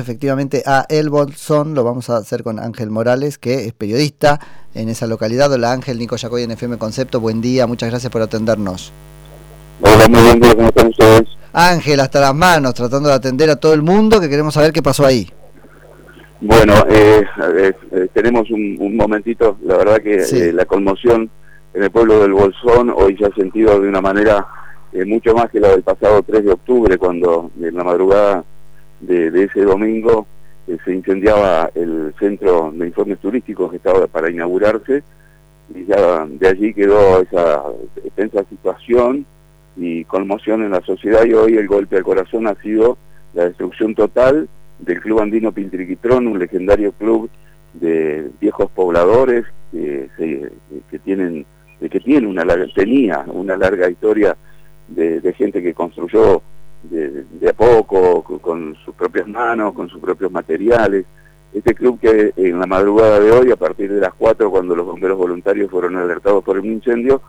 efectivamente a El Bolsón, lo vamos a hacer con Ángel Morales, que es periodista en esa localidad. Hola Ángel, Nico Yacoy en FM Concepto, buen día, muchas gracias por atendernos. Hola, muy buen día, ¿cómo están ustedes? Ángel, hasta las manos, tratando de atender a todo el mundo, que queremos saber qué pasó ahí. Bueno, eh, eh, tenemos un, un, momentito, la verdad que Sí. eh, la conmoción en el pueblo del Bolsón hoy se ha sentido de una manera eh, mucho más que la del pasado 3 de octubre, cuando en la madrugada de, ese domingo eh, se incendiaba el centro de informes turísticos que estaba para inaugurarse y ya de allí quedó esa tensa situación y conmoción en la sociedad y hoy el golpe al corazón ha sido la destrucción total del Club Andino Pintriquitrón, un legendario club de viejos pobladores que, tienen que tiene una larga, tenía una larga historia de, gente que construyó de a poco, con, sus propias manos, con sus propios materiales. Este club que en la madrugada de hoy, a partir de las 4, cuando los bomberos voluntarios fueron alertados por un incendio,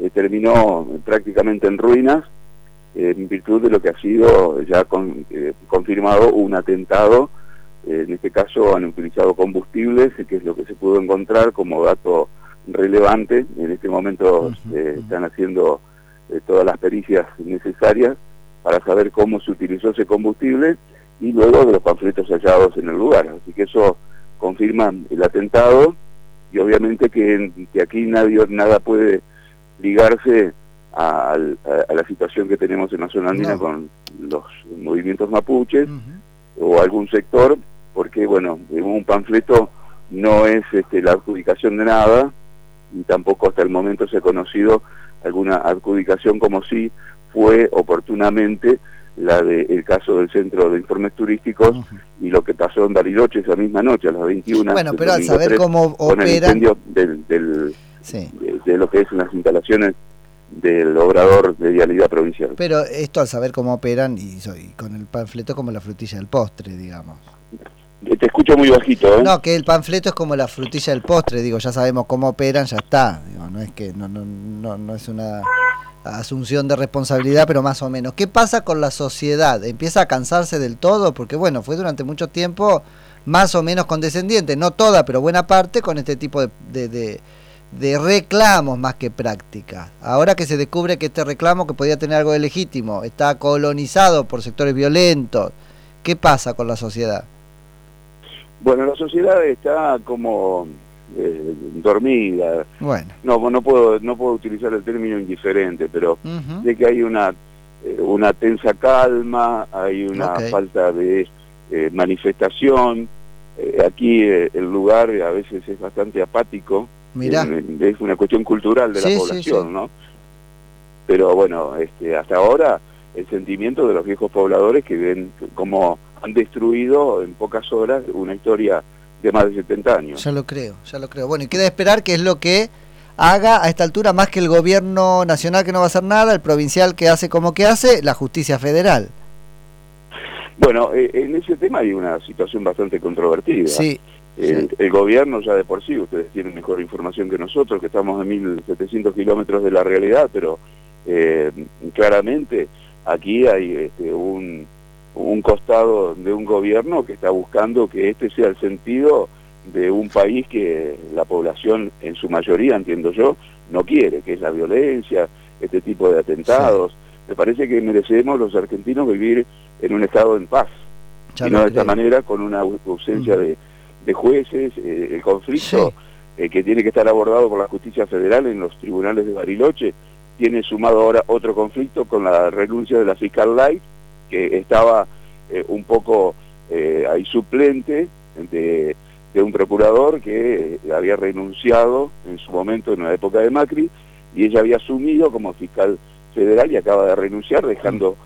eh, terminó prácticamente en ruinas, eh, en virtud de lo que ha sido ya con- eh, confirmado un atentado. En este caso han utilizado combustibles, que es lo que se pudo encontrar como dato relevante. En este momento están haciendo todas las pericias necesarias para saber cómo se utilizó ese combustible y luego de los panfletos hallados en el lugar. Así que eso confirma el atentado y obviamente que, que aquí nadie, nada puede ligarse a, al- a- a la situación que tenemos en la zona andina No. con los movimientos mapuches o algún sector, porque bueno, un panfleto no es este, la adjudicación de nada y tampoco hasta el momento se ha conocido alguna adjudicación como si fue oportunamente la del caso del Centro de Informes Turísticos y lo que pasó en Bariloche esa misma noche a las 21. Bueno, pero al saber 3, cómo con el operan... incendio del, del- Sí. de, de lo que es las instalaciones del obrador de vialidad provincial. Pero esto al saber cómo operan y, con el panfleto como la frutilla del postre, digamos. Eh, Te escucho muy bajito, ¿eh? No, que el panfleto es como la frutilla del postre, digo, ya sabemos cómo operan, ya está. Digo, no es que no, no, no, no es una asunción de responsabilidad, pero más o menos. ¿Qué pasa con la sociedad? ¿Empieza a cansarse del todo? Porque bueno, fue durante mucho tiempo más o menos condescendiente, no toda, pero buena parte con este tipo de, de, reclamos más que prácticas. Ahora que se descubre que este reclamo, que podía tener algo de legítimo, está colonizado por sectores violentos, ¿qué pasa con la sociedad? Bueno, la sociedad está como eh, dormida. Bueno. No, no puedo, no puedo utilizar el término indiferente, pero de que hay una eh, una tensa calma, hay una falta de eh, manifestación. Aquí el lugar a veces es bastante apático. Mirá. Es una cuestión cultural de Sí, la población, sí. ¿no? Pero bueno, este, hasta ahora el sentimiento de los viejos pobladores que ven cómo han destruido en pocas horas una historia de más de 70 años. Ya lo creo, ya lo creo. Bueno, y queda esperar qué es lo que haga a esta altura, más que el gobierno nacional que no va a hacer nada, el provincial que hace como que hace, la justicia federal. Bueno, eh, en ese tema hay una situación bastante controvertida. Sí, El, el gobierno ya de por sí, ustedes tienen mejor información que nosotros, que estamos a 1.700 kilómetros de la realidad, pero eh, claramente aquí hay este, un, un costado de un gobierno que está buscando que este sea el sentido de un país que la población en su mayoría, entiendo yo, no quiere, que es la violencia, este tipo de atentados. Me parece que merecemos los argentinos vivir en un estado en paz ya y no de esta manera con una ausencia de, de jueces, eh, el conflicto Sí. eh, que tiene que estar abordado por la justicia federal en los tribunales de Bariloche, tiene sumado ahora otro conflicto con la renuncia de la fiscal Light, que estaba eh, un poco eh, ahí suplente de, de un procurador que eh, había renunciado en su momento en la época de Macri, y ella había asumido como fiscal federal y acaba de renunciar, dejando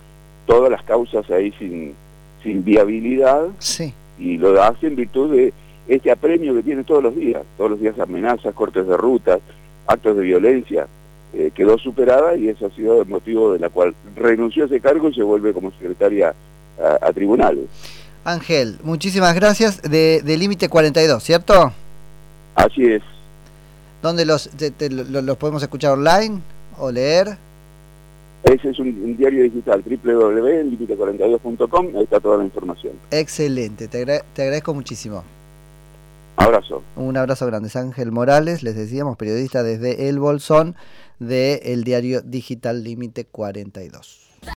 todas las causas ahí sin, sin viabilidad Sí, y lo hace en virtud de este apremio que tiene todos los días, todos los días amenazas, cortes de rutas, actos de violencia, eh, quedó superada y eso ha sido el motivo de la cual renunció a ese cargo y se vuelve como secretaria a, a tribunales. Ángel, muchísimas gracias. De, de Límite 42, ¿cierto? Así es. ¿Dónde los, te- te- lo- los podemos escuchar online o leer? Ese es un, diario digital, www.limite42.com, ahí está toda la información. Excelente, te, te agradezco muchísimo. Abrazo. Un abrazo grande. Es Ángel Morales, les decíamos, periodista desde El Bolsón del diario digital Límite 42.